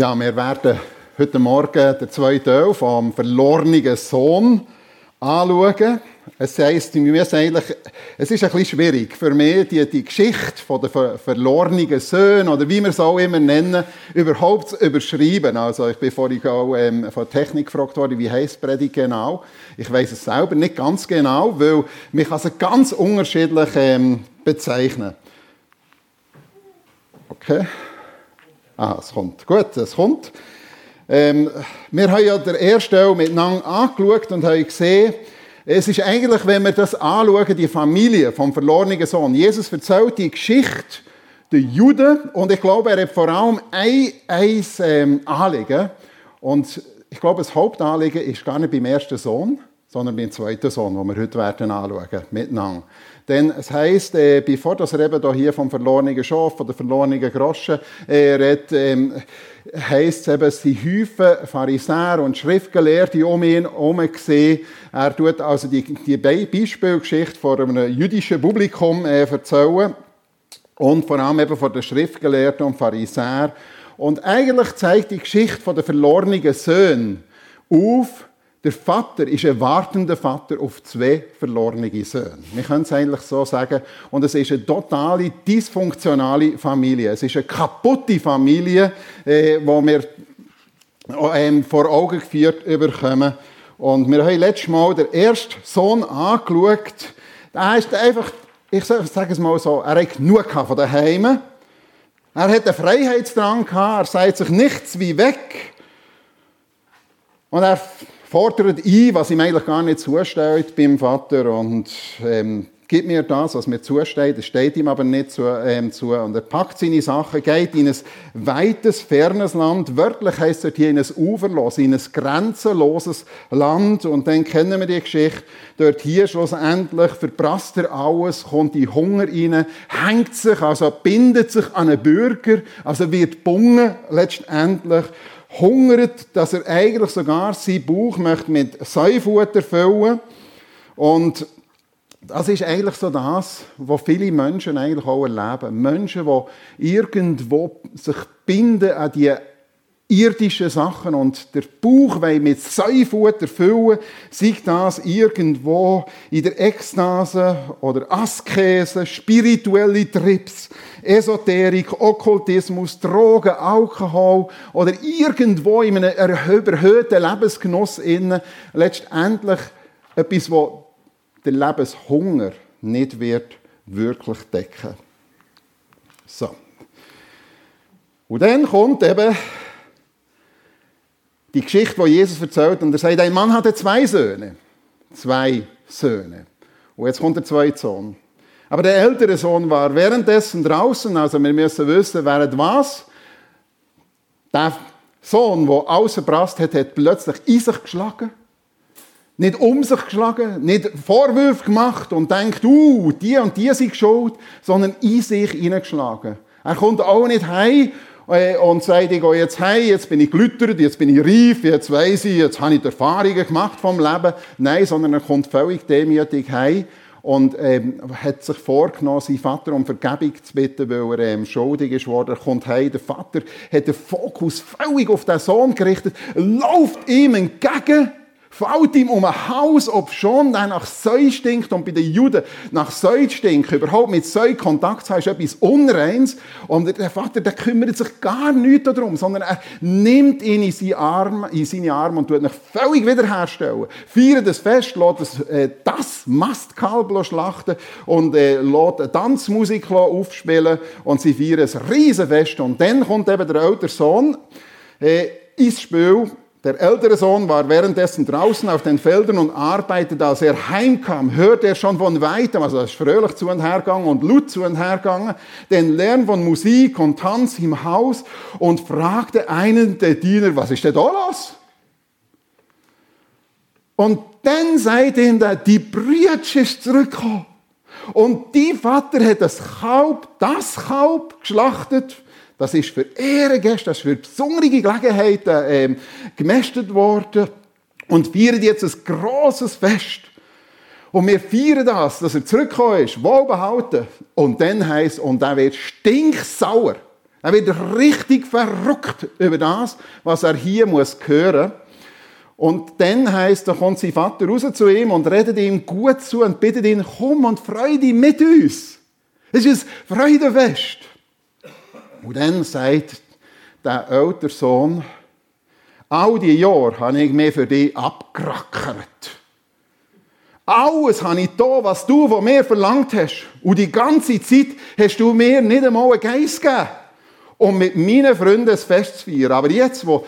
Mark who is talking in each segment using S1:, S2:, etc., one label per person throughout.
S1: Ja, wir werden heute Morgen den zweiten Teil vom verlorenen Sohn anschauen. Es heisst, es ist ein bisschen schwierig für mich, die, die Geschichte von der ver verlorenen Söhne, oder wie wir es auch immer nennen, überhaupt zu überschreiben. Also, ich bin vorhin auch ähm, von Technik gefragt worden, wie heisst Predigt genau? Ich weiß es selber nicht ganz genau, weil man kann ganz unterschiedlich ähm, bezeichnen. Okay. Ah, es kommt. Gut, es kommt. Ähm, wir haben ja den ersten Teil miteinander angeschaut und haben gesehen, es ist eigentlich, wenn wir das anschauen, die Familie vom verlorenen Sohn. Jesus erzählt die Geschichte der Juden und ich glaube, er hat vor allem ein, ein ähm, Anliegen. Und ich glaube, das Hauptanliegen ist gar nicht beim ersten Sohn, sondern beim zweiten Sohn, den wir heute werden anschauen, miteinander. Denn es heisst, äh, bevor das eben hier vom verlorenen Schaf, von der verlorenen Groschen äh, redet, ähm, heisst es eben, sie häufen Pharisäer und Schriftgelehrte um ihn herum gesehen. Er tut also die, die Beispielgeschichte vor einem jüdischen Publikum äh, erzählen und vor allem eben von den Schriftgelehrten und Pharisäern. Und eigentlich zeigt die Geschichte von den verlorenen Söhnen auf, der Vater ist ein wartender Vater auf zwei verlorene Söhne. Wir können es eigentlich so sagen. Und es ist eine totale dysfunktionale Familie. Es ist eine kaputte Familie, äh, wo wir ähm, vor Augen geführt bekommen. Und wir haben letztes Mal den ersten Sohn angeschaut. Der ist einfach, ich sage es mal so, er hat genug von daheim. Er hat einen Freiheitsdrang gehabt, er sagt sich nichts wie weg. Und er fordert ein, was ihm eigentlich gar nicht zusteht beim Vater und ähm, gibt mir das, was mir zusteht. Es steht ihm aber nicht zu, ähm, zu. Und er packt seine Sachen, geht in ein weites, fernes Land. Wörtlich heißt es hier in ein uferlos, in ein grenzenloses Land. Und dann kennen wir die Geschichte. Dort hier schlussendlich verprasst er alles, kommt in Hunger rein, hängt sich, also bindet sich an einen Bürger, also wird bungen letztendlich hungert, dass er eigentlich sogar seinen Bauch möchte mit Säufutter füllen Und das ist eigentlich so das, was viele Menschen eigentlich auch erleben. Menschen, die irgendwo sich binden an die irdischen Sachen und der Bauch mit Säufutter füllen, sei das irgendwo in der Ekstase oder Askese, spirituelle Trips, Esoterik, Okkultismus, Drogen, Alkohol oder irgendwo in einem überhöhten Lebensgenuss innen letztendlich etwas, wo der Lebenshunger nicht wird wirklich decken. So. Und dann kommt eben die Geschichte, die Jesus erzählt, und er sagt, ein Mann hatte zwei Söhne. Zwei Söhne. Und jetzt kommt der zweite Sohn. Aber der ältere Sohn war währenddessen draußen, also wir müssen wissen, während was? Der Sohn, der außerbrast hat, hat plötzlich in sich geschlagen. Nicht um sich geschlagen, nicht Vorwürfe gemacht und denkt, uh, die und die sind schuld, sondern in sich hineingeschlagen. Er kommt auch nicht heim und sagt, ich gehe jetzt heim, jetzt bin ich gelüttert, jetzt bin ich reif, jetzt weiss ich, jetzt habe ich Erfahrungen gemacht vom Leben. Nein, sondern er kommt völlig demütig heim und ähm, hat sich vorgenommen, seinen Vater um Vergebung zu bitten, weil er ähm, schuldig ist worden. Er kommt heim, der Vater hat den Fokus völlig auf den Sohn gerichtet, läuft ihm entgegen fällt ihm um ein Haus, ob schon der nach Säu stinkt und bei den Juden nach Säu stinkt, überhaupt mit Säu Kontakt zu haben, ist etwas Unreins. Und der Vater, der kümmert sich gar nicht darum, sondern er nimmt ihn in seine Arme, in seine Arme und tut ihn völlig wiederherstellen. Feiert das Fest, lässt das, äh, das Mastkalb schlachten und äh, lässt Tanzmusik aufspielen und sie feiern ein Riesenfest. Und dann kommt eben der ältere Sohn äh, ins Spiel der ältere Sohn war währenddessen draußen auf den Feldern und arbeitete. Als er heimkam, hörte er schon von weitem, also er ist fröhlich zu und hergegangen und laut zu und hergegangen, den Lärm von Musik und Tanz im Haus und fragte einen der Diener, was ist denn da los? Und dann ihm der, die Brütsch ist zurückgekommen. Und die Vater hat das Kalb, das Kalb geschlachtet das ist für Ehrengäste, das ist für besondere Gelegenheiten ähm, gemästet worden und feiern jetzt ein grosses Fest. Und wir feiern das, dass er zurückgekommen ist, wohlbehalten. Und dann heisst und er wird stinksauer. Er wird richtig verrückt über das, was er hier muss hören. Und dann heißt, da kommt sein Vater raus zu ihm und redet ihm gut zu und bittet ihn, komm und freu dich mit uns. Es ist ein Freudefest. Und dann sagt der ältere Sohn, all die Jahre habe ich mich für dich abgerackert. Alles habe ich da, was du von mir verlangt hast. Und die ganze Zeit hast du mir nicht einmal einen Geist gegeben, um mit meinen Freunden ein Fest zu feiern. Aber jetzt, wo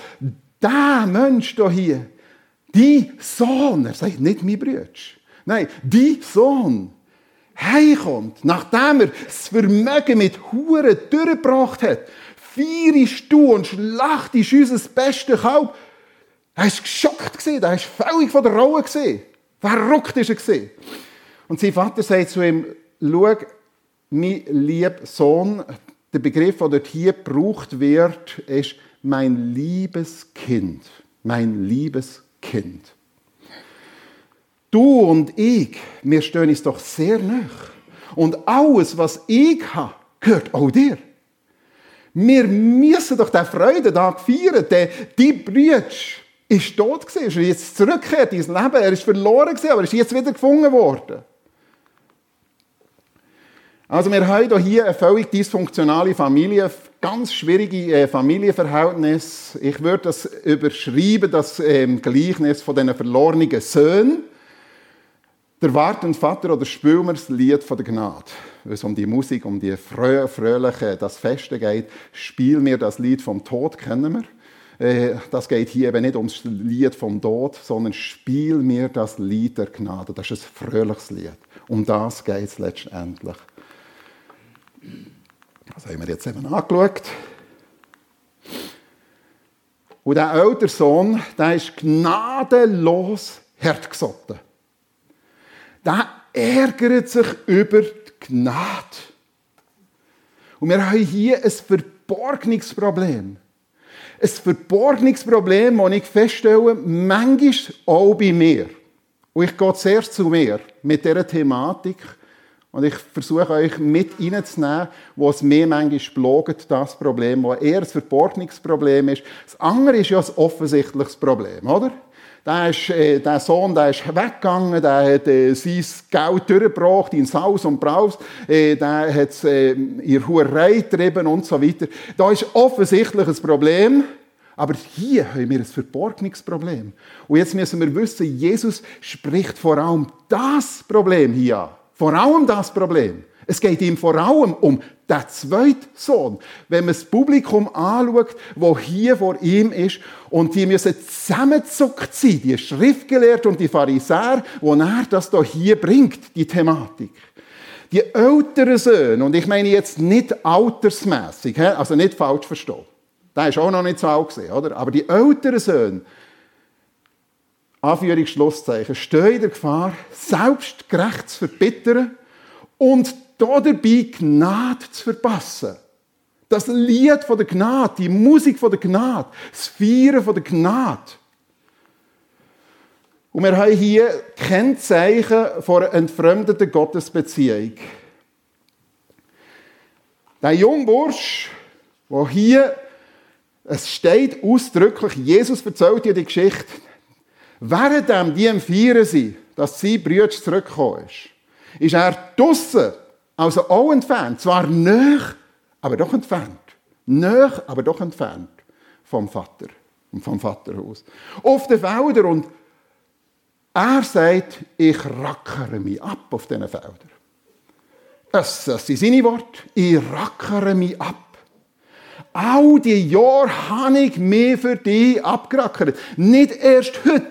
S1: der Mensch hier, die Sohn, er sagt nicht mein Bruder, nein, die Sohn, heimkommt, nachdem er das Vermögen mit Huren durchgebracht hat, feierst du und schlachtest unser bestes Kalb. Er war geschockt, er war völlig von der Rolle. Verrückt war er. Und sein Vater sagt zu ihm, schau, mein lieber Sohn, der Begriff, der dort hier gebraucht wird, ist mein liebes Kind. Mein liebes Kind. Du und ich, wir stehen uns doch sehr nah. Und alles, was ich habe, gehört auch dir. Wir müssen doch den Freudentag feiern. Der, die Brüder ist tot gewesen, ist jetzt zurückgekehrt ins Leben. Er ist verloren gewesen, aber ist jetzt wieder gefunden worden. Also wir haben hier eine völlig dysfunktionale Familie, ganz schwierige äh, Familienverhältnisse. Ich würde das überschreiben, das ähm, Gleichnis von diesen verlorenen Söhnen. Der wartende Vater oder spielen wir das Lied von der Gnade. Wenn es um die Musik, um die frö fröhliche, das Feste geht, spielen wir das Lied vom Tod, kennen wir. Äh, das geht hier eben nicht ums Lied vom Tod, sondern spiel mir das Lied der Gnade. Das ist ein fröhliches Lied. Um das geht es letztendlich. Das haben wir jetzt eben angeschaut. Und der ältere Sohn, der ist gnadenlos hartgesotten der ärgert sich über die Gnade. Und wir haben hier ein Verborgungsproblem. Ein Verborgungsproblem, das ich feststelle, manchmal auch bei mir. Und ich gehe zuerst zu mir mit dieser Thematik. Und ich versuche euch mit reinzunehmen, wo es mir manchmal blogt, das Problem, das eher ein Verborgungsproblem ist. Das andere ist ja ein offensichtliches Problem, oder? Der, ist, äh, der Sohn der ist weggegangen, der hat äh, sein Geld durchgebracht ins Haus und Braus, äh, der hat es äh, in Hurerei getrieben und so weiter. Da ist offensichtlich ein Problem, aber hier haben wir ein Verborgungsproblem. Und jetzt müssen wir wissen, Jesus spricht vor allem das Problem hier an. Vor allem das Problem. Es geht ihm vor allem um den zweiten Sohn. Wenn man das Publikum anschaut, wo hier vor ihm ist, und die müssen zusammengezuckt sein, die Schriftgelehrten und die Pharisäer, wo er das hier bringt, die Thematik. Die älteren Söhne, und ich meine jetzt nicht altersmässig, also nicht falsch verstehen. Der ist auch noch nicht so alt gewesen, oder? Aber die älteren Söhne, Anführungsschlusszeichen, stehen in der Gefahr, selbst gerecht zu verbittern und dabei Gnade zu verpassen. Das Lied von der Gnade, die Musik von der Gnade, das Feiern von der Gnade. Und wir haben hier Kennzeichen von einer entfremdeten Gottesbeziehung. Der Jungbursch, der hier, es steht ausdrücklich, Jesus erzählt dir die Geschichte, während die am Feiern sind, dass sein Bruder zurückgekommen ist, ist er draussen also auch entfernt, zwar näher, aber doch entfernt. Näher, aber doch entfernt vom Vater und vom Vaterhaus. Auf den Feldern und er sagt, ich rackere mich ab auf diesen Feldern. Das, das sind seine Worte. Ich rackere mich ab. All die Jahre habe ich mich für dich abgerackert. Nicht erst heute,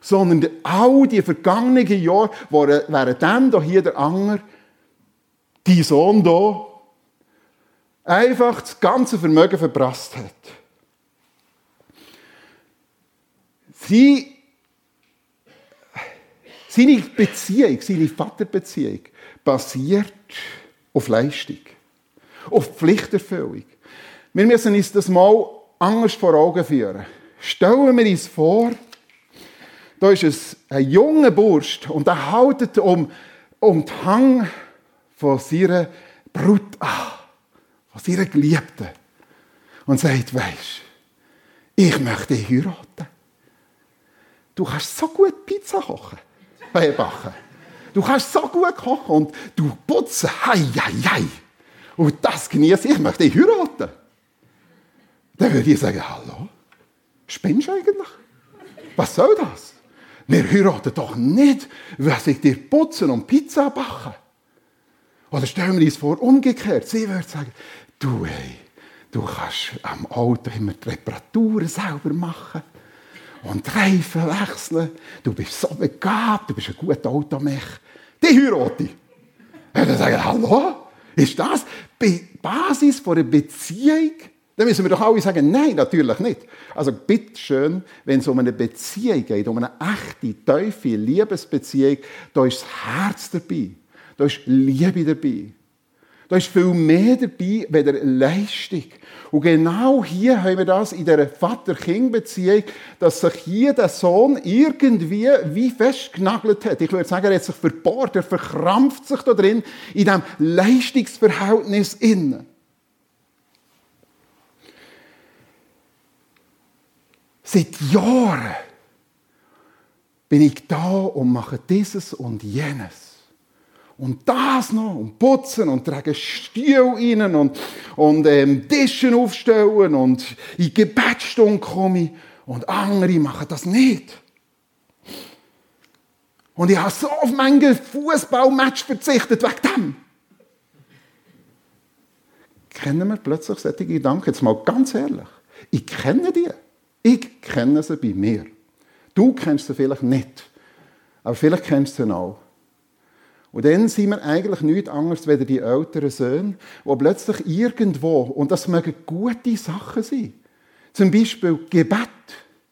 S1: sondern all die vergangenen Jahre, während dann hier der Anger die Sohn da einfach das ganze Vermögen verprasst hat. Sie, seine Beziehung, seine Vaterbeziehung basiert auf Leistung, auf Pflichterfüllung. Wir müssen uns das mal anders vor Augen führen. Stellen wir uns vor, da ist es ein junger Bursch und er haltet um, um den Hang von seiner Brut an, von seiner Geliebten. und sagt, weisst, ich möchte dich heiraten. Du kannst so gut Pizza kochen, äh, backen. Du kannst so gut kochen und du putzen, hei, hei, hei. Und das genieße ich, möchte dich heiraten. Dann würde ich sagen, hallo, spinnst du eigentlich? Was soll das? Wir heiraten doch nicht, was ich dir putzen und Pizza backen. Oder stellen wir uns vor, umgekehrt. Sie würde sagen, du, hey, du kannst am Auto immer die Reparaturen selber machen und Reifen wechseln. Du bist so begabt, du bist ein guter Automech. Die heirate ich. Und dann sagen, hallo, ist das die Basis einer Beziehung? Dann müssen wir doch alle sagen, nein, natürlich nicht. Also bitte schön, wenn es um eine Beziehung geht, um eine echte, tiefe Liebesbeziehung, da ist das Herz dabei. Da ist Liebe dabei. Da ist viel mehr dabei, weder Leistung. Und genau hier haben wir das in der Vater-Kind-Beziehung, dass sich hier der Sohn irgendwie wie festgenagelt hat. Ich würde sagen, er hat sich verbohrt, er verkrampft sich da drin, in diesem Leistungsverhältnis innen. Seit Jahren bin ich da und mache dieses und jenes. Und das noch, und putzen und tragen Stiel rein und, und ähm, Tischen aufstellen und in Gebetsstunde komme. Und andere machen das nicht. Und ich habe so auf meinen Fußballmatch verzichtet wegen dem. Kennen wir plötzlich solche Gedanken? Jetzt mal ganz ehrlich. Ich kenne die. Ich kenne sie bei mir. Du kennst sie vielleicht nicht, aber vielleicht kennst du sie auch. Und dann sind wir eigentlich nichts anderes als die älteren Söhne, die plötzlich irgendwo, und das mögen gute Sachen sein, zum Beispiel Gebet,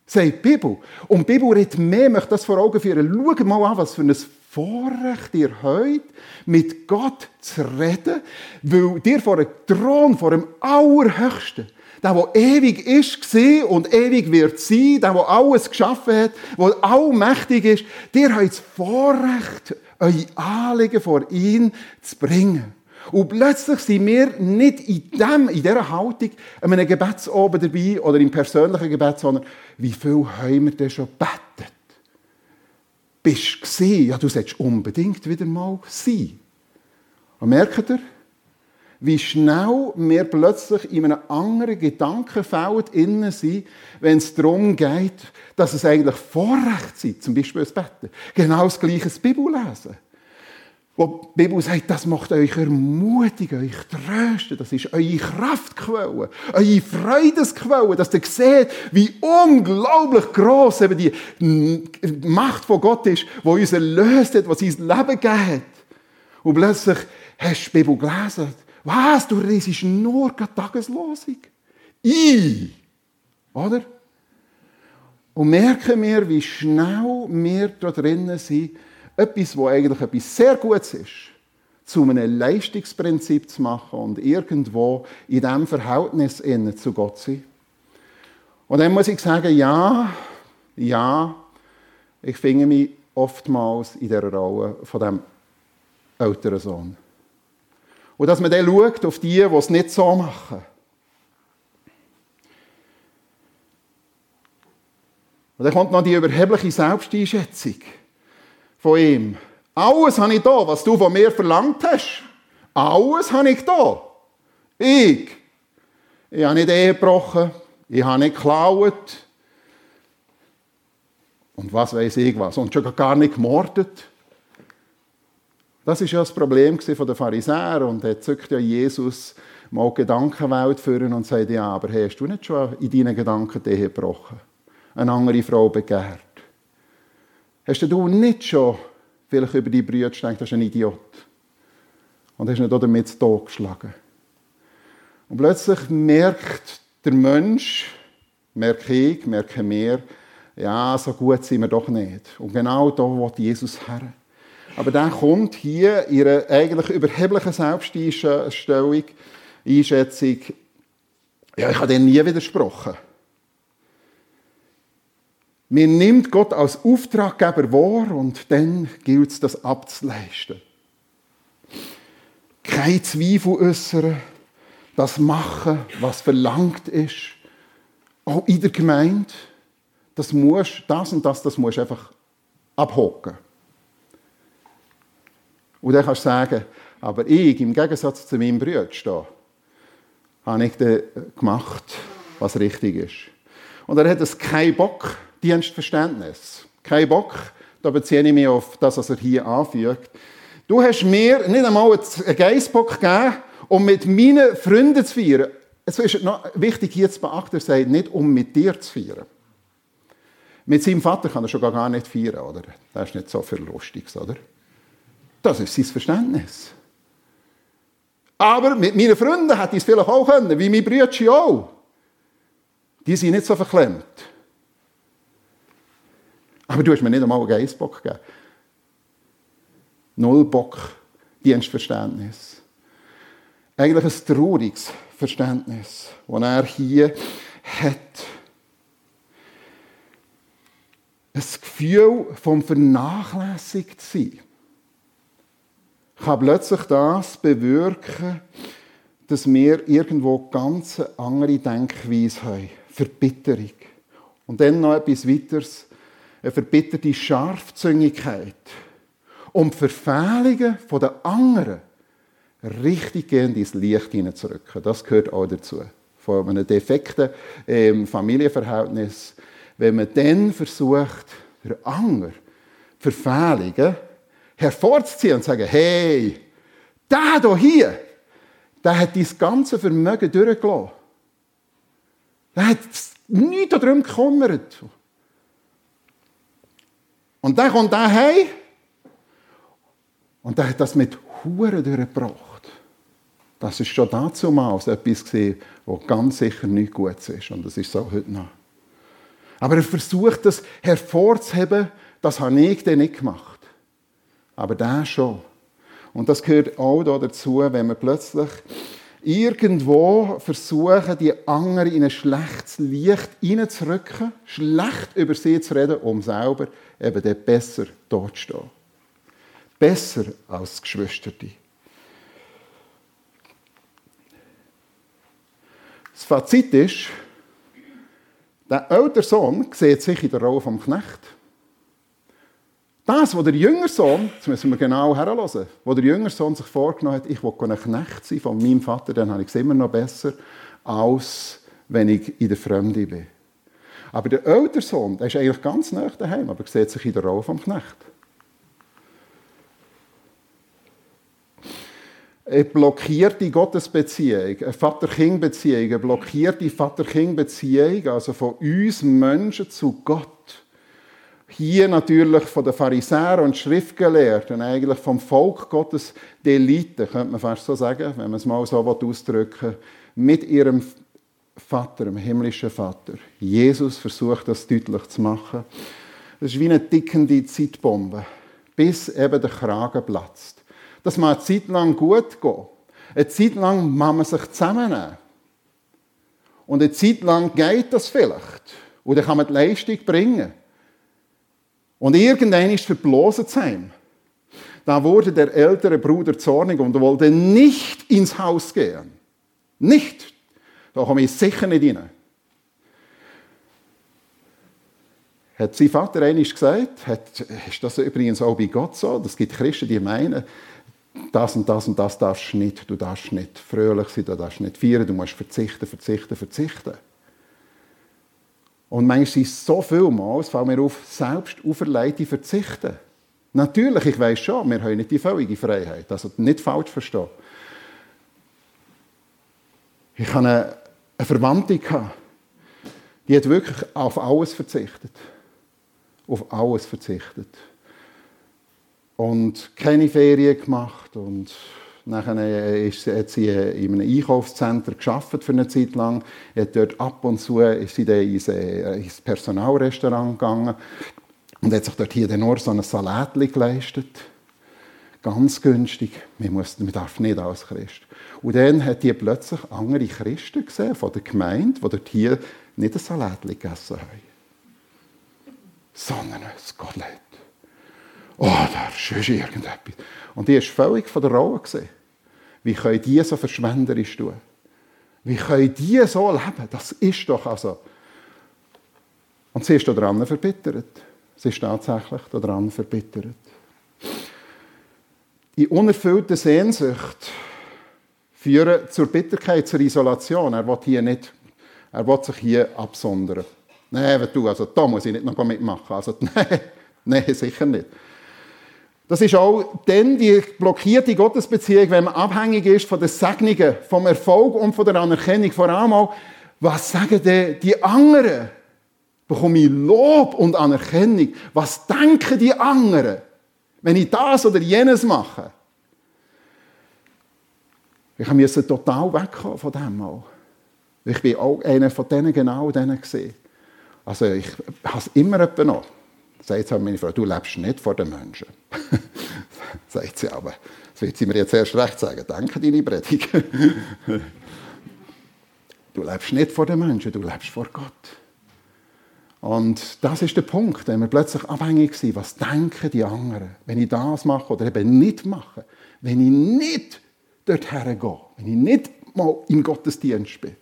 S1: sagt die Bibel. Und die Bibel redet mehr, möchte das vor Augen führen. Schau mal an, was für ein Vorrecht ihr heute mit Gott zu reden, weil dir vor einem Thron, vor dem Allerhöchsten, der, der ewig ist und ewig wird sein, der, der alles geschaffen hat, der allmächtig ist, dir habt das Vorrecht, eure Anliegen vor ihn zu bringen. Und plötzlich sind wir nicht in, dem, in dieser Haltung in einem Gebetsoben dabei oder im persönlichen Gebet, sondern wie viel haben wir denn schon gebetet? Bist du gesehen? Ja, du solltest unbedingt wieder mal sein. Und merkt ihr? Wie schnell wir plötzlich in einem anderen Gedankenfeld innen sind, wenn es darum geht, dass es eigentlich Vorrecht ist, zum Beispiel das Betten. Genau das gleiche das Bibellesen. Wo die Bibel sagt, das macht euch ermutigen, euch trösten, das ist eure Kraftquelle, eure Freudesquelle, dass ihr seht, wie unglaublich groß eben die Macht von Gott ist, die uns erlöst hat, was uns Leben gegeben hat. Und plötzlich hast du die Bibel gelesen was? Du riesest nur gerade Tageslosung? I. Oder? Und merken wir, wie schnell wir da drinnen sind, etwas, was eigentlich etwas sehr Gutes ist, zu einem Leistungsprinzip zu machen und irgendwo in diesem Verhältnis zu Gott zu sein. Und dann muss ich sagen, ja, ja, ich finde mich oftmals in der Rolle von dem älteren Sohn. Und dass man dann schaut auf die, die es nicht so machen. Und dann kommt noch die überhebliche Selbsteinschätzung von ihm. Alles habe ich da, was du von mir verlangt hast. Alles habe ich da. Ich. Ich habe nicht Ehe gebrochen. Ich habe nicht geklaut. Und was weiß ich was. Und schon gar nicht gemordet. Das ist ja das Problem der Pharisäer und er zückt ja Jesus mal Gedankenwelt führen und sagt, ja, aber hast du nicht schon in deinen Gedanken die gebrochen? Eine andere Frau begehrt? Hast du nicht schon vielleicht über die Brüder gedacht, das ist ein Idiot? Und hast nicht damit geschlagen? Und plötzlich merkt der Mensch, merke ich, merke wir, ja, so gut sind wir doch nicht. Und genau da will Jesus her. Aber dann kommt hier ihre eigentlich überhebliche Selbsteinstellung, Einschätzung, ja, ich habe dem nie widersprochen. Mir nimmt Gott als Auftraggeber wahr und dann gilt es, das abzuleisten. Kein Zweifel äußern, das machen, was verlangt ist, auch in der Gemeinde, das muss, das und das, das musst einfach abhocken. Und dann kannst du sagen, aber ich, im Gegensatz zu meinem Bruder, habe ich gemacht, was richtig ist. Und er hat es kein Bock, Dienstverständnis. Kein Bock, da beziehe ich mich auf das, was er hier anfügt. Du hast mir nicht einmal einen Geissbock gegeben, um mit meinen Freunden zu feiern. Es ist noch wichtig hier zu beachten, er sagt nicht, um mit dir zu feiern. Mit seinem Vater kann er schon gar nicht feiern, oder? Das ist nicht so viel Lustiges, oder? Das ist sein Verständnis. Aber mit meinen Freunden hätte ich es vielleicht auch können, wie mein Brüder auch. Die sind nicht so verklemmt. Aber du hast mir nicht einmal einen Geissbock gegeben. Null Bock, Dienstverständnis. Eigentlich ein trauriges Verständnis, das er hier hat. Ein Gefühl vom vernachlässigt sein kann plötzlich das bewirken, dass wir irgendwo ganz andere Denkweise haben. Verbitterung. Und dann noch etwas weiteres, eine verbitterte Scharfzüngigkeit. Um Verfehlungen der anderen richtig ins Licht hineinzurücken. Das gehört auch dazu. Von einem defekten ähm, Familienverhältnis. Wenn man dann versucht, der Anger, Verfehlungen hervorzuziehen und zu sagen, hey, der hier, der hat dein ganze Vermögen durchgelassen. Der hat nichts darum gekümmert. Und dann kommt der heim und der hat das mit Huren durchgebracht. Das ist schon dazu mal etwas was ganz sicher nicht gut ist. Und das ist so heute noch. Aber er versucht, das hervorzuheben, das habe ich dann nicht gemacht. Aber der schon. Und das gehört auch dazu, wenn wir plötzlich irgendwo versuchen, die anderen in ein schlechtes Licht hineinzurücken, schlecht über sie zu reden, um selber eben dann besser dort zu stehen. Besser als Geschwisterte. Das Fazit ist, der ältere Sohn sieht sich in der Rolle vom Knecht. Das, was der jüngere Sohn, jetzt müssen wir genau herhören, wo der jüngere Sohn sich vorgenommen hat, ich will ein Knecht sein von meinem Vater, dann habe ich es immer noch besser, als wenn ich in der Fremde bin. Aber der ältere Sohn, der ist eigentlich ganz nah daheim, aber sieht sich in der Rolle vom Knecht. Eine blockierte Gottesbeziehung, eine Vater-Kind-Beziehung, eine blockierte Vater-Kind-Beziehung, also von uns Menschen zu Gott hier natürlich von den Pharisäern und Schriftgelehrten, eigentlich vom Volk Gottes, die Elite, könnte man fast so sagen, wenn man es mal so ausdrücken will, mit ihrem Vater, dem himmlischen Vater. Jesus versucht das deutlich zu machen. Das ist wie eine tickende Zeitbombe, bis eben der Kragen platzt. Das mag eine Zeit lang gut gehen. Eine Zeit lang muss man sich zusammennehmen. Und eine Zeit lang geht das vielleicht. Und dann kann man die Leistung bringen. Und irgendwann ist verblosen zu. Da wurde der ältere Bruder zornig und wollte nicht ins Haus gehen. Nicht. Da komme ich sicher nicht rein. Hat sein Vater einiges gesagt? Hat, ist das übrigens auch bei Gott so? Es gibt Christen, die meinen, das und das und das darfst du nicht. Du darfst nicht fröhlich sein, du darfst nicht feiern, du musst verzichten, verzichten, verzichten. Und manchmal ist es so viel Mal, es fällt mir auf, selbst auferlegte Verzichten. Natürlich, ich weiß schon, wir haben nicht die völlige Freiheit. Also nicht falsch verstehen. Ich hatte eine, eine Verwandte, die hat wirklich auf alles verzichtet. Auf alles verzichtet. Und keine Ferien gemacht und Nachher äh, ist, hat sie äh, in einem Einkaufszentrum für eine Zeit lang. Hat dort ab und zu ist sie dann ins, äh, ins Personalrestaurant gegangen und hat sich dort hier dann nur so ein Salat geleistet. Ganz günstig. Man, muss, man darf nicht als Christ. Und dann hat die plötzlich andere Christen gesehen von der Gemeinde, die dort hier nicht ein Salat gegessen haben, sondern ein Kotelett. Oh, da ist irgendetwas. Und die war völlig von der Rolle. Gesehen. Wie können die so verschwenderisch tun? Wie können die so leben? Das ist doch also. Und sie ist daran verbittert. Sie ist tatsächlich daran verbittert. Die unerfüllte Sehnsucht führen zur Bitterkeit, zur Isolation. Er will hier nicht, er will sich hier absondern. Nein, du, also da muss ich nicht noch mitmachen. Also, nein, nein, sicher nicht. Das ist auch dann die blockierte Gottesbeziehung, wenn man abhängig ist von den Segnungen, vom Erfolg und von der Anerkennung. Vor allem auch, was sagen denn die anderen? Bekomme ich Lob und Anerkennung? Was denken die anderen, wenn ich das oder jenes mache? Ich musste total wegkommen von dem auch. Ich bin auch einer von denen genau denen gesehen. Also ich habe es immer noch sagt halt meine Frau, du lebst nicht vor den Menschen. sagt sie aber. Das wird sie mir jetzt erst recht sagen. Danke, deine Predigt. du lebst nicht vor den Menschen, du lebst vor Gott. Und das ist der Punkt, wenn wir plötzlich abhängig sind, was denken die anderen, wenn ich das mache oder eben nicht mache, wenn ich nicht dorthin gehe, wenn ich nicht mal im Gottesdienst bin.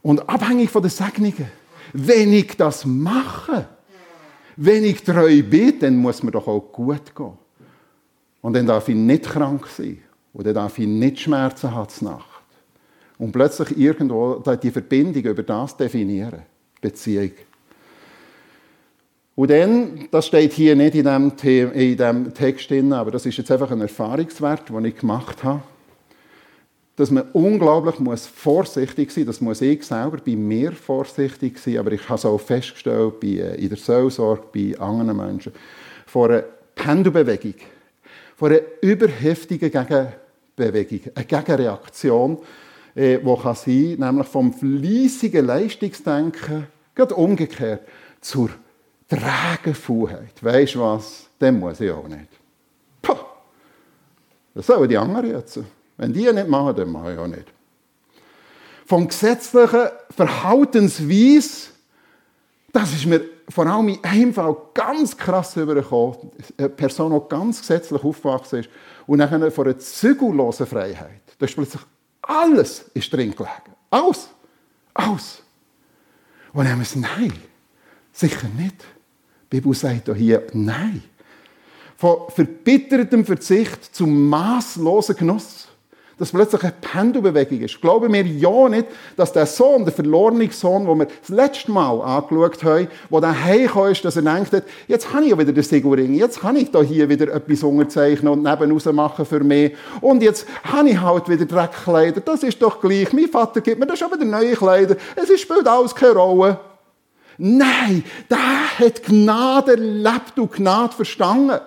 S1: Und abhängig von den Segnungen, wenn ich das mache, wenn ich treu bin, dann muss mir doch auch gut gehen. Und dann darf ich nicht krank sein. Und dann darf ich nicht Schmerzen haben Nacht. Und plötzlich irgendwo die Verbindung über das definieren. Beziehung. Und dann, das steht hier nicht in diesem, Text drin, aber das ist jetzt einfach ein Erfahrungswert, den ich gemacht habe dass man unglaublich muss vorsichtig sein muss. Das muss ich selber bei mir vorsichtig sein, aber ich habe es auch festgestellt bei, äh, in der Seelsorge, bei anderen Menschen, vor einer Pendelbewegung, vor einer überheftigen Gegenbewegung, eine Gegenreaktion, äh, die kann sein, nämlich vom fleissigen Leistungsdenken, gerade umgekehrt, zur trägen Faulheit. Weisst du was? Dem muss ich auch nicht. Puh. Das sollen die anderen jetzt. Wenn die nicht machen, dann mache ich auch nicht. Vom gesetzlichen Verhaltensweise, das ist mir vor allem in einem Fall ganz krass übergekommen. Eine Person, die ganz gesetzlich aufgewachsen ist und nachher von einer zügellosen Freiheit. Da ist plötzlich alles ist drin gelegen. Alles. Alles. Und dann haben wir gesagt, nein, sicher nicht. Die Bibel sagt hier, nein. Von verbittertem Verzicht zum maßlosen Genuss dass plötzlich eine Pendelbewegung ist. Glauben wir ja nicht, dass der Sohn, der verlorene Sohn, den wir das letzte Mal angeschaut haben, der dann heimgekommen ist, dass er denkt hat, jetzt habe ich ja wieder den Siguring, jetzt kann ich da hier wieder etwas unterzeichnen und nebenaus machen für mich. Und jetzt habe ich halt wieder Dreckkleider. Das ist doch gleich. Mein Vater gibt mir das schon wieder neue Kleider. Es spielt alles keine Rolle. Nein, der hat Gnade erlebt und Gnade verstanden.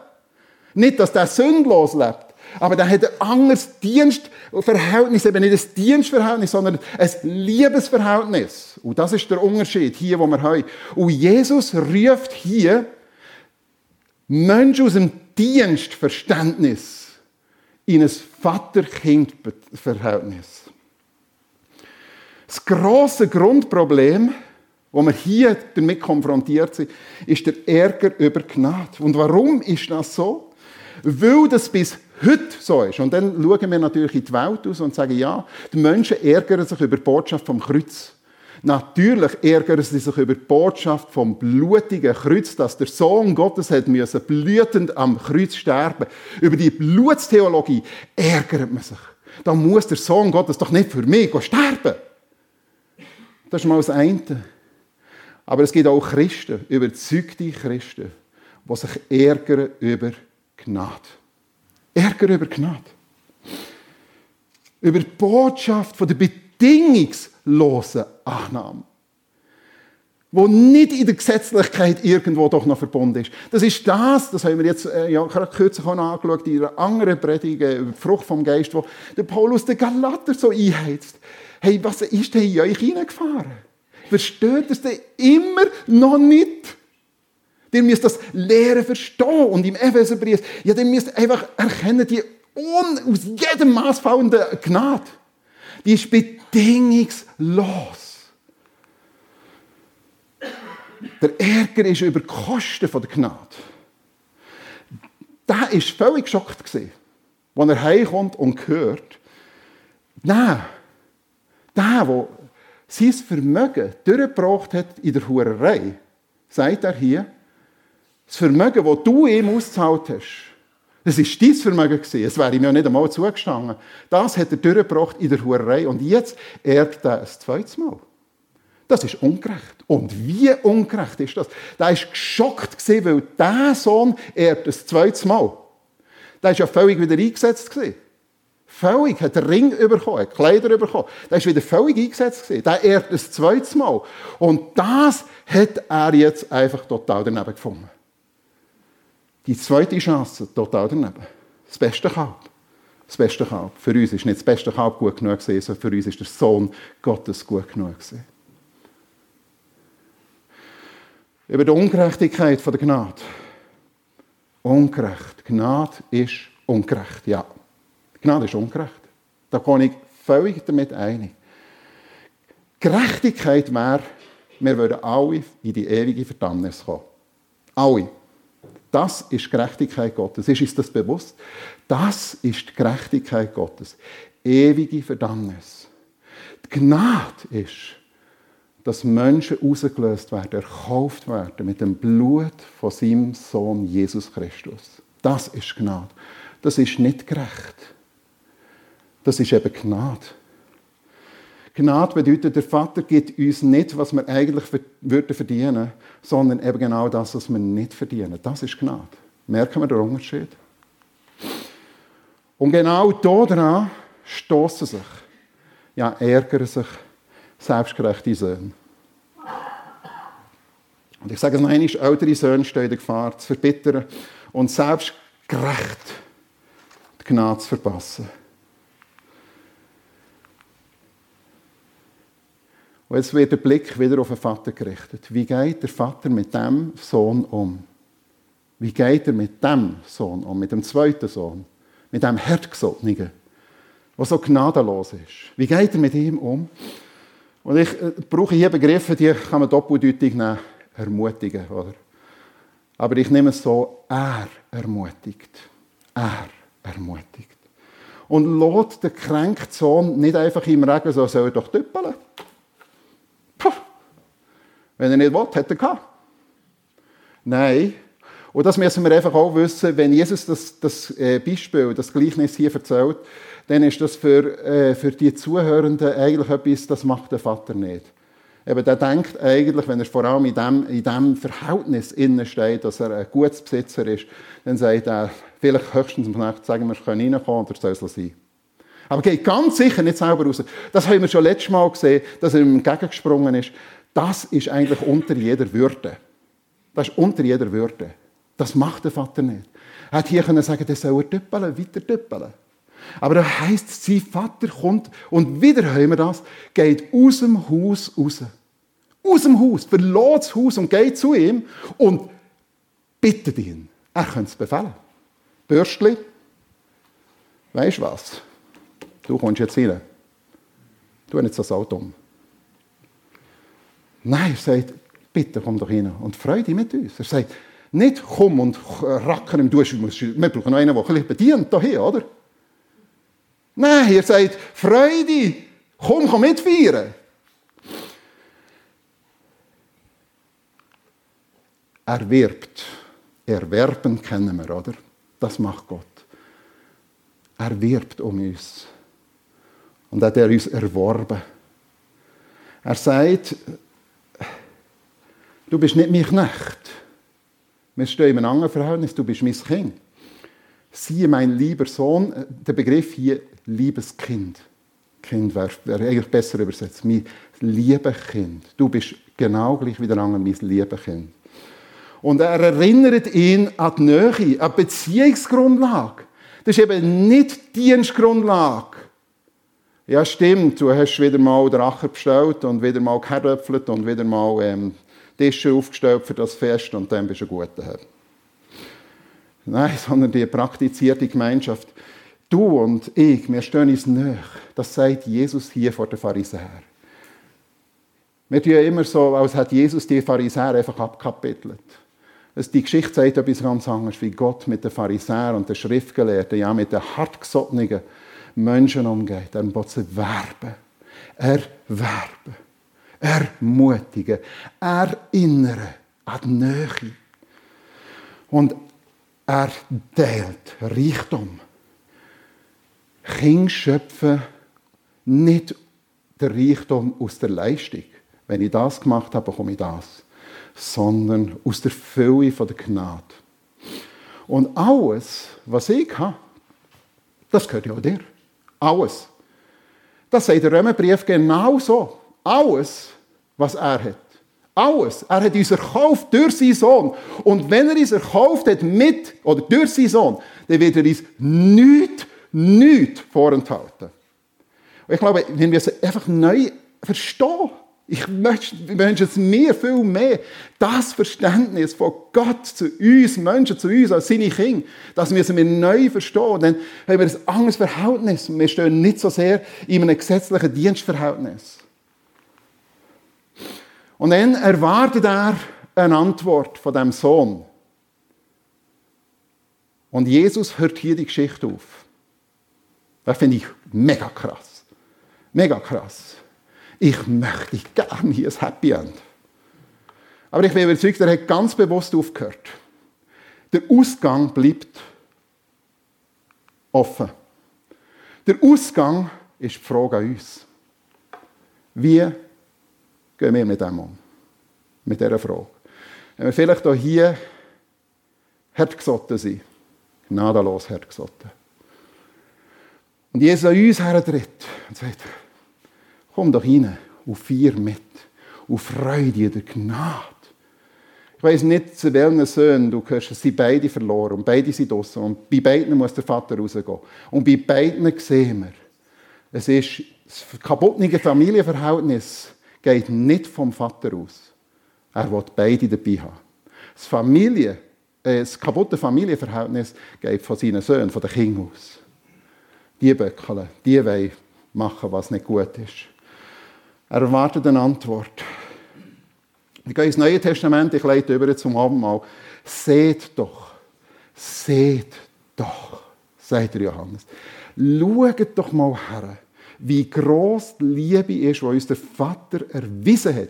S1: Nicht, dass der sündlos lebt. Aber dann hat ein anderes Dienstverhältnis, eben nicht ein Dienstverhältnis, sondern ein Liebesverhältnis. Und das ist der Unterschied hier, wo wir haben. Und Jesus ruft hier Menschen aus dem Dienstverständnis in ein Vater-Kind-Verhältnis. Das grosse Grundproblem, wo wir hier damit konfrontiert sind, ist der Ärger über Gnade. Und warum ist das so? Weil das bis heute so ist. Und dann schauen wir natürlich in die Welt aus und sagen, ja, die Menschen ärgern sich über die Botschaft vom Kreuz. Natürlich ärgern sie sich über die Botschaft vom blutigen Kreuz, dass der Sohn Gottes hat müssen blütend am Kreuz sterben. Über die Blutstheologie ärgert man sich. Da muss der Sohn Gottes doch nicht für mich sterben. Das ist mal das eine. Aber es gibt auch Christen, überzeugte Christen, die sich ärgern über Gnade. Ärger über Gnade. Über die Botschaft von der bedingungslosen Annahme. Wo nicht in der Gesetzlichkeit irgendwo doch noch verbunden ist. Das ist das, das haben wir jetzt äh, ja, gerade kürzlich auch angeschaut, in einer anderen Predigt über die Frucht vom Geist, wo der Paulus den Galater so einheizt. Hey, was ist denn in euch hineingefahren? Versteht es denn immer noch nicht? Ihr müsst das Lehren verstehen. Und im Epheserbrief, ja, ihr müsst einfach erkennen, die un, aus jedem Maß fallende Gnade, die ist bedingungslos. Der Ärger ist über die Kosten der Gnade. Der war völlig geschockt, als er heimkommt und hört, nein, Der, der sein Vermögen durchgebracht hat in der Hurerei, sagt er hier, das Vermögen, das du ihm ausgezahlt hast, das war dein Vermögen. Es wäre ihm ja nicht einmal zugestanden. Das hat er durchgebracht in der Hurerei. Und jetzt erbt er ein zweites Mal. Das ist ungerecht. Und wie ungerecht ist das? Der war geschockt, weil dieser Sohn erbt ein zweites Mal. Der war ja völlig wieder eingesetzt. Völlig. Hat einen Ring bekommen, hat Kleider bekommen. Der war wieder völlig eingesetzt. Der erbt ein zweites Mal. Und das hat er jetzt einfach total daneben gefunden. Die zweite Chance, total daneben. Das beste Kalb. Das beste Kalb. Für uns ist nicht das beste Kalb gut genug gewesen, sondern für uns ist der Sohn Gottes gut genug gewesen. Über die Ungerechtigkeit der Gnade. Ungerecht. Gnade ist ungerecht, ja. Gnade ist ungerecht. Da bin ich völlig damit einig. Gerechtigkeit wäre, wir würden alle in die ewige Verdammnis kommen. Alle. Das ist Gerechtigkeit Gottes. Ist uns das bewusst? Das ist die Gerechtigkeit Gottes. Ewige Verdammnis. Die Gnade ist, dass Menschen rausgelöst werden, erkauft werden mit dem Blut von seinem Sohn Jesus Christus. Das ist Gnade. Das ist nicht gerecht. Das ist eben Gnade. Gnade bedeutet, der Vater gibt uns nicht, was wir eigentlich würden verdienen, sondern eben genau das, was wir nicht verdienen. Das ist Gnade. Merken wir den Unterschied? Und genau daran stoßen sich, ja, ärgern sich selbstgerechte Söhne. Und ich sage es noch einmal, ältere Söhne stehen in der Gefahr, zu verbittern und selbstgerecht die Gnade zu verpassen. Und jetzt wird der Blick wieder auf den Vater gerichtet. Wie geht der Vater mit dem Sohn um? Wie geht er mit dem Sohn um, mit dem zweiten Sohn, mit dem Hartgesottenen, der so gnadenlos ist? Wie geht er mit ihm um? Und ich äh, brauche hier Begriffe, die kann man doppeldeutig nehmen, ermutigen, oder? Aber ich nehme es so, er ermutigt. Er ermutigt. Und lässt den kränkten Sohn nicht einfach im Regen so, soll er doch düppeln. Wenn er nicht will, hat er gehabt. Nein. Und das müssen wir einfach auch wissen, wenn Jesus das, das äh, Beispiel, das Gleichnis hier erzählt, dann ist das für, äh, für die Zuhörenden eigentlich etwas, das macht der Vater nicht. Eben, der denkt eigentlich, wenn er vor allem in dem, in dem Verhältnis innen steht, dass er ein gutes Besitzer ist, dann sagt er, vielleicht höchstens am Nacht sagen wir, können reinkommen oder soll es sein. Aber geht ganz sicher nicht selber raus. Das haben wir schon letztes Mal gesehen, dass er ihm entgegengesprungen ist. Das ist eigentlich unter jeder Würde. Das ist unter jeder Würde. Das macht der Vater nicht. Er hätte hier können sagen, der soll er tüppeln, weiter tüppeln. Aber da heisst, sein Vater kommt und wieder hören wir das, geht aus dem Haus raus. Aus dem Haus, verlässt das Haus und geht zu ihm und bittet ihn. Er könnte es befehlen. Bürstli, weißt du was? Du kommst jetzt rein. Du jetzt das Auto um. Nein, er sagt, bitte komm doch rein und freu dich mit uns. Er sagt, nicht komm und racken im Dusch, wir brauchen noch einen, der ein bedient hier, oder? Nein, er sagt, freu dich, komm, komm. Er wirbt. Erwerben kennen wir, oder? Das macht Gott. Er wirbt um uns. Und hat er uns erworben. Er sagt, Du bist nicht mein Knecht. Wir stehen in einem anderen Verhältnis. Du bist mein Kind. Siehe, mein lieber Sohn, der Begriff hier, liebes Kind. Kind wäre wär eigentlich besser übersetzt. Mein liebes Kind. Du bist genau gleich wie der andere, mein liebes Kind. Und er erinnert ihn an die Nähe, an die Beziehungsgrundlage. Das ist eben nicht die Dienstgrundlage. Ja, stimmt, du hast wieder mal den Acher bestellt und wieder mal gehäröpfelt und wieder mal ähm, Tische aufgestellt für das Fest und dann bist du ein guter Herr. Nein, sondern die praktizierte Gemeinschaft. Du und ich, wir stehen uns nicht. Das sagt Jesus hier vor den Pharisäern. Wir tun immer so, als hätte Jesus die Pharisäer einfach abkapitelt. Die Geschichte sagt etwas ganz anderes, wie Gott mit den Pharisäern und den Schriftgelehrten, ja mit den hartgesottenen Menschen umgeht. Er will sie werben. erwerben, ermutigen, erinnern an die Nähe. Und er teilt Reichtum. Kinder schöpfen nicht der Reichtum aus der Leistung. Wenn ich das gemacht habe, bekomme ich das. Sondern aus der Fülle der Gnade. Und alles, was ich habe, das gehört ja auch dir. Alles. Das sagt der Römerbrief genau so. Alles, was er hat. Alles. Er hat uns erkauft durch seinen Sohn. Und wenn er uns erkauft hat mit oder durch seinen Sohn, dann wird er uns nichts, nichts vorenthalten. Und ich glaube, wenn wir es einfach neu verstehen, ich wünsche es mir viel mehr, das Verständnis von Gott zu uns, Menschen zu uns als seine Kinder, das müssen wir neu verstehen. Dann haben wir ein anderes Verhältnis. Wir stehen nicht so sehr in einem gesetzlichen Dienstverhältnis. Und dann erwartet er eine Antwort von dem Sohn. Und Jesus hört hier die Geschichte auf. Das finde ich mega krass. Mega krass ich möchte gerne hier ein Happy End. Aber ich bin überzeugt, er hat ganz bewusst aufgehört. Der Ausgang bleibt offen. Der Ausgang ist die Frage an uns. Wie gehen wir mit dem um? Mit dieser Frage. Wenn wir vielleicht auch hier hartgesotten sind, gnadenlos hartgesotten. Und Jesus an uns hertritt und sagt, Komm doch rein auf vier mit, auf Freude der Gnade. Ich weiß nicht, zu welchen Söhnen du gehörst, sie beide verloren und beide sind draußen und bei beiden muss der Vater rausgehen. Und bei beiden sehen wir, es ist das kaputte Familienverhältnis geht nicht vom Vater aus. Er will beide dabei haben. Das, Familie, äh, das kaputte Familienverhältnis geht von seinen Söhnen, von den Kindern aus. Die böckeln, die wollen machen, was nicht gut ist. Er erwartet eine Antwort. Ich gehe ins Neue Testament, ich leite über zum Abendmahl. Seht doch, seht doch, sagt Johannes. Schaut doch mal her, wie groß die Liebe ist, die uns der Vater erwiesen hat,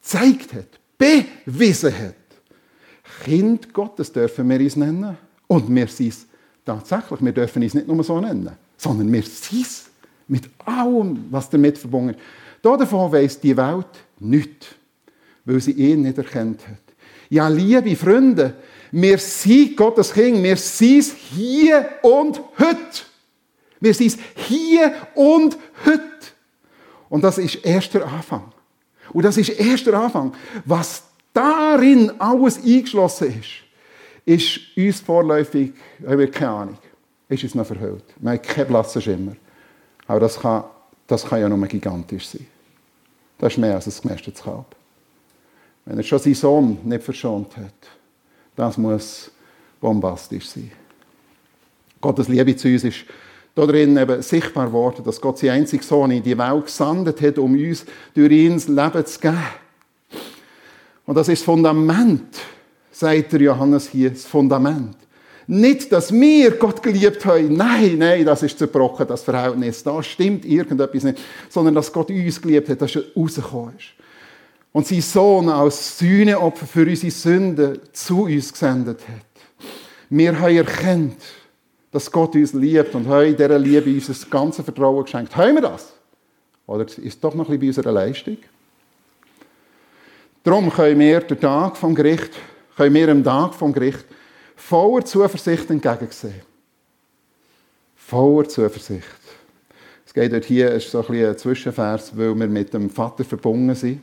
S1: gezeigt hat, bewiesen hat. Kind Gottes dürfen wir uns nennen. Und wir sind es tatsächlich. Wir dürfen uns nicht nur so nennen, sondern wir sind es mit allem, was damit verbunden ist. Davon weiss die Welt nichts, weil sie ihn nicht erkannt hat. Ja, liebe Freunde, wir sind Gottes Kind, wir sind es hier und heute. Wir sind es hier und heute. Und das ist erst der Anfang. Und das ist erst der Anfang. Was darin alles eingeschlossen ist, ist uns vorläufig, haben wir keine Ahnung, ist uns noch verhüllt. Wir haben keinen blassen Schimmer. Aber das kann das kann ja nur gigantisch sein. Das ist mehr als ein gemästetes Kalb. Wenn er schon seinen Sohn nicht verschont hat, das muss bombastisch sein. Gottes Liebe zu uns ist darin eben sichtbar geworden, dass Gott seinen einzigen Sohn in die Welt gesandt hat, um uns durch ihn das Leben zu geben. Und das ist das Fundament, sagt der Johannes hier, das Fundament. Nicht, dass wir Gott geliebt haben. Nein, nein, das ist zerbrochen, das Verhältnis. Da stimmt irgendetwas nicht. Sondern, dass Gott uns geliebt hat, dass er rausgekommen ist. Und sein Sohn als Sühneopfer für unsere Sünden zu uns gesendet hat. Wir haben erkannt, dass Gott uns liebt und haben in dieser Liebe uns das ganze Vertrauen geschenkt. Haben wir das? Oder ist es doch noch ein bisschen bei unserer Leistung? Darum können wir den Tag vom Gericht, können wir am Tag vom Gericht voller Zuversicht entgegensehen. Voller Zuversicht. Es geht dort hier, ist so ein, ein Zwischenvers, weil wir mit dem Vater verbunden sind.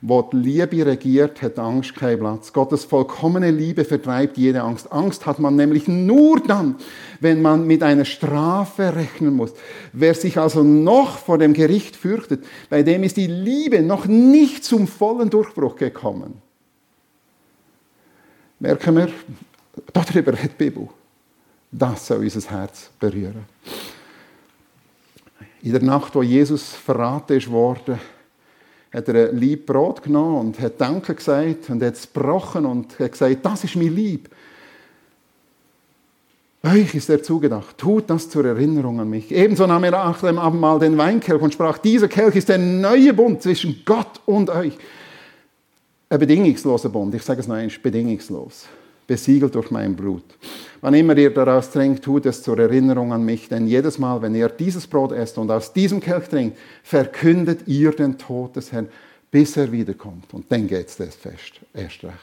S1: Wo die Liebe regiert, hat Angst keinen Platz. Gottes vollkommene Liebe vertreibt jede Angst. Angst hat man nämlich nur dann, wenn man mit einer Strafe rechnen muss. Wer sich also noch vor dem Gericht fürchtet, bei dem ist die Liebe noch nicht zum vollen Durchbruch gekommen. Merken wir, Darüber hat die Bibel. Das soll unser Herz berühren. In der Nacht, wo Jesus verraten ist worden, hat er ein Lieb Brot genommen und hat Danke gesagt und hat es gebrochen und hat gesagt, das ist mein Lieb. Euch ist er zugedacht, tut das zur Erinnerung an mich. Ebenso nahm er nach dem Abendmahl den Weinkelch und sprach, dieser Kelch ist der neue Bund zwischen Gott und euch. Ein bedingungsloser Bund, ich sage es noch einmal, bedingungslos, besiegelt durch mein Blut. Wann immer ihr daraus trinkt, tut es zur Erinnerung an mich, denn jedes Mal, wenn ihr dieses Brot esst und aus diesem Kelch trinkt, verkündet ihr den Tod des Herrn, bis er wiederkommt. Und dann geht es erst fest, erst recht.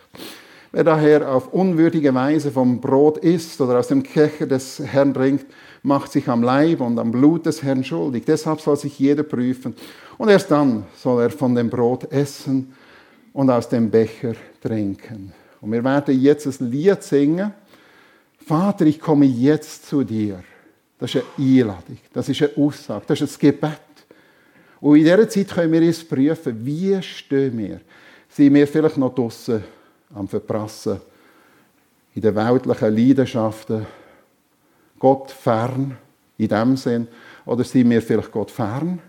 S1: Wer daher auf unwürdige Weise vom Brot isst oder aus dem Kecher des Herrn trinkt, macht sich am Leib und am Blut des Herrn schuldig. Deshalb soll sich jeder prüfen. Und erst dann soll er von dem Brot essen und aus dem Becher trinken. Und wir werden jetzt ein Lied singen. Vater, ich komme jetzt zu dir. Das ist eine Einladung, das ist eine Aussage, das ist ein Gebet. Und in dieser Zeit können wir uns prüfen, wie stehen wir? Sind wir vielleicht noch draußen am Verprassen, in den weltlichen Leidenschaften, Gott fern, in dem Sinn, oder sind wir vielleicht Gott fern,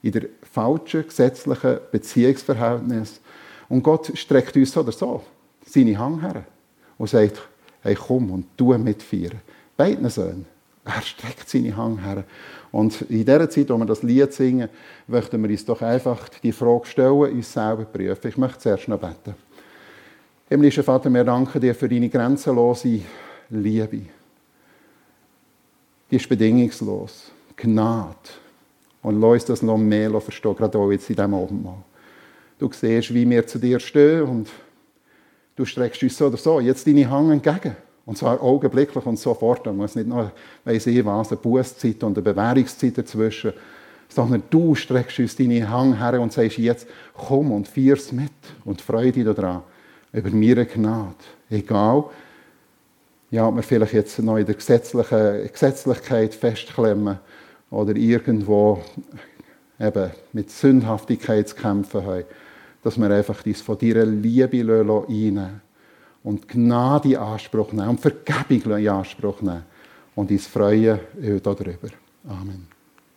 S1: in der falschen gesetzlichen Beziehungsverhältnis. Und Gott streckt uns so oder so seine Hand her und sagt, hey, komm und tu mitfeiern. Beiden Söhnen. Er streckt seine Hand her. Und in dieser Zeit, wo wir das Lied singen, möchten wir uns doch einfach die Frage stellen, uns selber prüfen. Ich möchte zuerst noch beten. Himmlischer Vater, wir danken dir für deine grenzenlose Liebe. Die ist bedingungslos. Gnade. Und lass uns das noch mehr verstehen, gerade auch jetzt in diesem Abendmahl. Du siehst, wie wir zu dir stehen und du streckst uns so oder so jetzt deine Hand entgegen. Und zwar augenblicklich und sofort. Da muss nicht noch, weiss ich was, eine Bußzeit und eine Bewährungszeit dazwischen. Sondern du streckst uns deine Hand her und sagst jetzt, komm und feier's mit und freu dich daran über meine Gnade. Egal, ja, ob wir vielleicht jetzt noch in der gesetzlichen, Gesetzlichkeit festklemmen oder irgendwo eben mit Sündhaftigkeit zu kämpfen haben, dass wir einfach dies von deiner Liebe einnehmen und Gnade in Anspruch nehmen und Vergebung in Anspruch nehmen und uns freuen darüber. Amen.